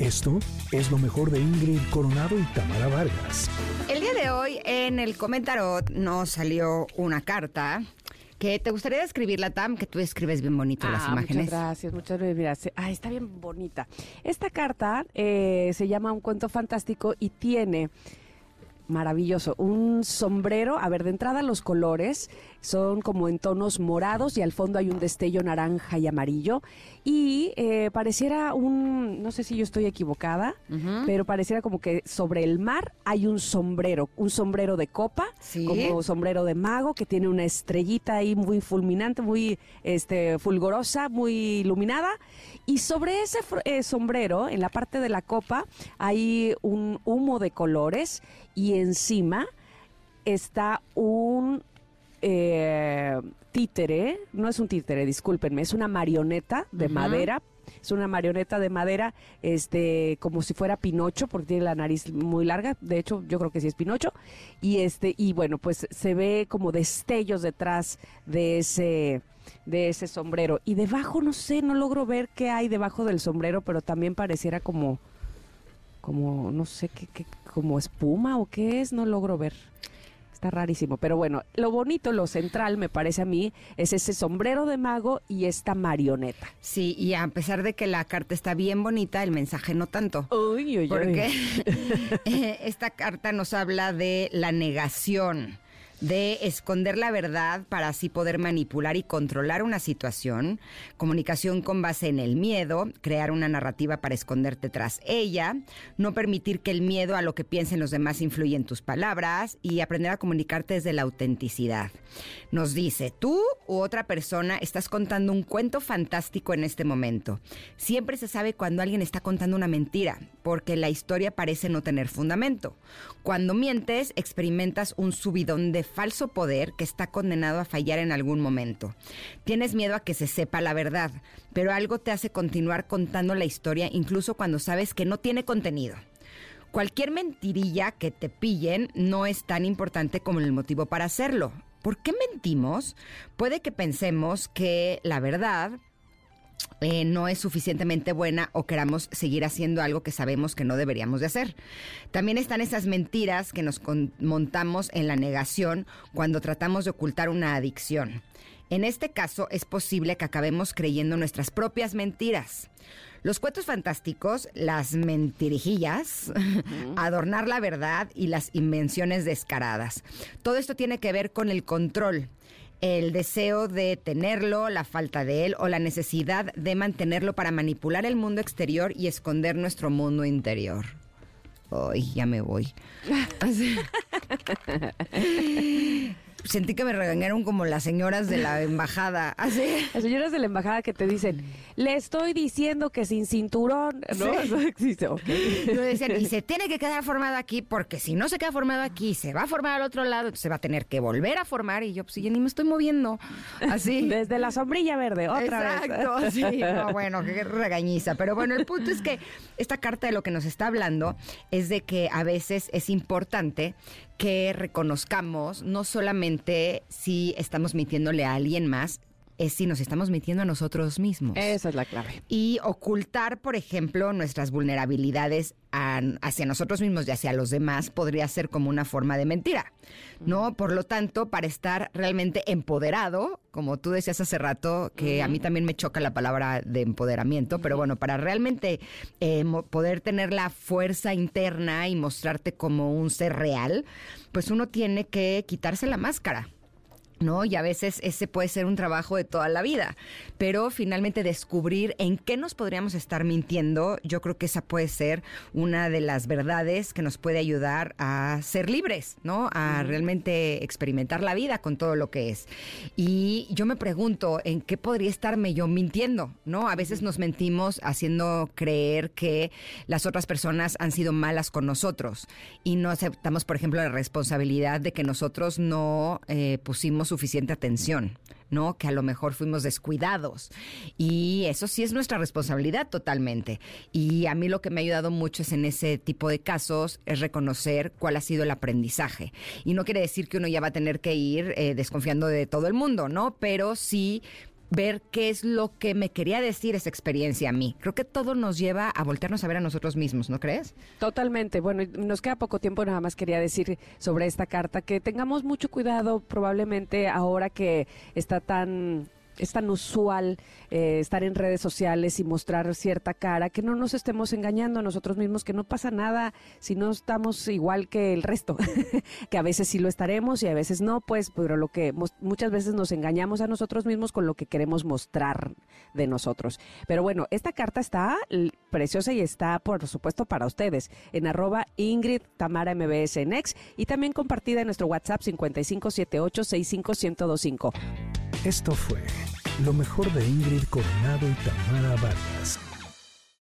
Esto es lo mejor de Ingrid Coronado y Tamara Vargas. El día de hoy en el Comentarot nos salió una carta que te gustaría describirla, Tam, que tú escribes bien bonito las Ah, imágenes. Muchas gracias, muchas gracias. Mira, se- ah, está bien bonita. Esta carta eh, se llama Un cuento fantástico y tiene maravilloso un sombrero. A ver, de entrada los colores son como en tonos morados y al fondo hay un destello naranja y amarillo. Y eh, pareciera un, no sé si yo estoy equivocada, pero pareciera como que sobre el mar hay un sombrero, un sombrero de copa, Sí. como sombrero de mago que tiene una estrellita ahí muy fulminante, muy este fulgorosa, muy iluminada y sobre ese eh, sombrero en la parte de la copa hay un humo de colores y encima está un eh, títere, no es un títere, discúlpenme, es una marioneta de madera. Es una marioneta de madera, este, como si fuera Pinocho, porque tiene la nariz muy larga. De hecho, yo creo que sí es Pinocho. Y este, y bueno, pues se ve como destellos detrás de ese, de ese sombrero. Y debajo, no sé, no logro ver qué hay debajo del sombrero, pero también pareciera como, como, no sé qué, qué como espuma o qué es, no logro ver. Está rarísimo, pero bueno, lo bonito, lo central, me parece a mí, es ese sombrero de mago y esta marioneta. Sí, y a pesar de que la carta está bien bonita, el mensaje no tanto. Uy, uy, Porque eh, esta carta nos habla de la negación, de esconder la verdad para así poder manipular y controlar una situación, comunicación con base en el miedo, crear una narrativa para esconderte tras ella, no permitir que el miedo a lo que piensen los demás influya en tus palabras y aprender a comunicarte desde la autenticidad. Nos dice, tú u otra persona estás contando un cuento fantástico en este momento. Siempre se sabe cuando alguien está contando una mentira, porque la historia parece no tener fundamento. Cuando mientes, experimentas un subidón de falso poder que está condenado a fallar en algún momento. Tienes miedo a que se sepa la verdad, pero algo te hace continuar contando la historia incluso cuando sabes que no tiene contenido. Cualquier mentirilla que te pillen no es tan importante como el motivo para hacerlo. ¿Por qué mentimos? Puede que pensemos que la verdad eh, no es suficientemente buena o queramos seguir haciendo algo que sabemos que no deberíamos de hacer. También están esas mentiras que nos montamos en la negación cuando tratamos de ocultar una adicción. En este caso es posible que acabemos creyendo nuestras propias mentiras. Los cuentos fantásticos, las mentirijillas, adornar la verdad y las invenciones descaradas. Todo esto tiene que ver con el control el deseo de tenerlo, la falta de él o la necesidad de mantenerlo para manipular el mundo exterior y esconder nuestro mundo interior. Ay, ya me voy. Sentí que me regañaron como las señoras de la embajada. Así. Las señoras de la embajada que te dicen, le estoy diciendo que sin cinturón, ¿no? Sí. Eso existe, ok. Yo decían, y se tiene que quedar formado aquí, porque si no se queda formado aquí, se va a formar al otro lado, se va a tener que volver a formar. Y yo, pues, ya ni me estoy moviendo. Así. Desde la sombrilla verde, otra Exacto, vez. sí. No, bueno, qué regañiza. Pero bueno, el punto es que esta carta de lo que nos está hablando es de que a veces es importante que reconozcamos no solamente si estamos mintiéndole a alguien más, es si nos estamos mintiendo a nosotros mismos Esa es la clave. y ocultar, por ejemplo, nuestras vulnerabilidades a- hacia nosotros mismos y hacia los demás podría ser como una forma de mentira, ¿no? Por lo tanto, para estar realmente empoderado, como tú decías hace rato, que a mí también me choca la palabra de empoderamiento, pero bueno, para realmente eh, poder tener la fuerza interna y mostrarte como un ser real, pues uno tiene que quitarse la máscara. ¿No? Y a veces ese puede ser un trabajo de toda la vida, pero finalmente descubrir en qué nos podríamos estar mintiendo, yo creo que esa puede ser una de las verdades que nos puede ayudar a ser libres, ¿no? A realmente experimentar la vida con todo lo que es. Y yo me pregunto, ¿en qué podría estarme yo mintiendo, ¿no? A veces nos mentimos haciendo creer que las otras personas han sido malas con nosotros y no aceptamos, por ejemplo, la responsabilidad de que nosotros no eh, pusimos suficiente atención, ¿no? Que a lo mejor fuimos descuidados. Y eso sí es nuestra responsabilidad totalmente. Y a mí lo que me ha ayudado mucho es en ese tipo de casos es reconocer cuál ha sido el aprendizaje. Y no quiere decir que uno ya va a tener que ir eh, desconfiando de todo el mundo, ¿no? Pero sí ver qué es lo que me quería decir esa experiencia a mí. Creo que todo nos lleva a voltearnos a ver a nosotros mismos, ¿no crees? Totalmente. Bueno, nos queda poco tiempo, nada más quería decir sobre esta carta que tengamos mucho cuidado probablemente ahora que está tan es tan usual eh, estar en redes sociales y mostrar cierta cara, que no nos estemos engañando a nosotros mismos, que no pasa nada si no estamos igual que el resto, que a veces sí lo estaremos y a veces no, pues, pero lo que muchas veces nos engañamos a nosotros mismos con lo que queremos mostrar de nosotros. Pero bueno, esta carta está preciosa y está, por supuesto, para ustedes en arroba Ingrid Tamara MBS y también compartida en nuestro WhatsApp 5578 65125. Esto fue lo mejor de Ingrid Coronado y Tamara Vargas.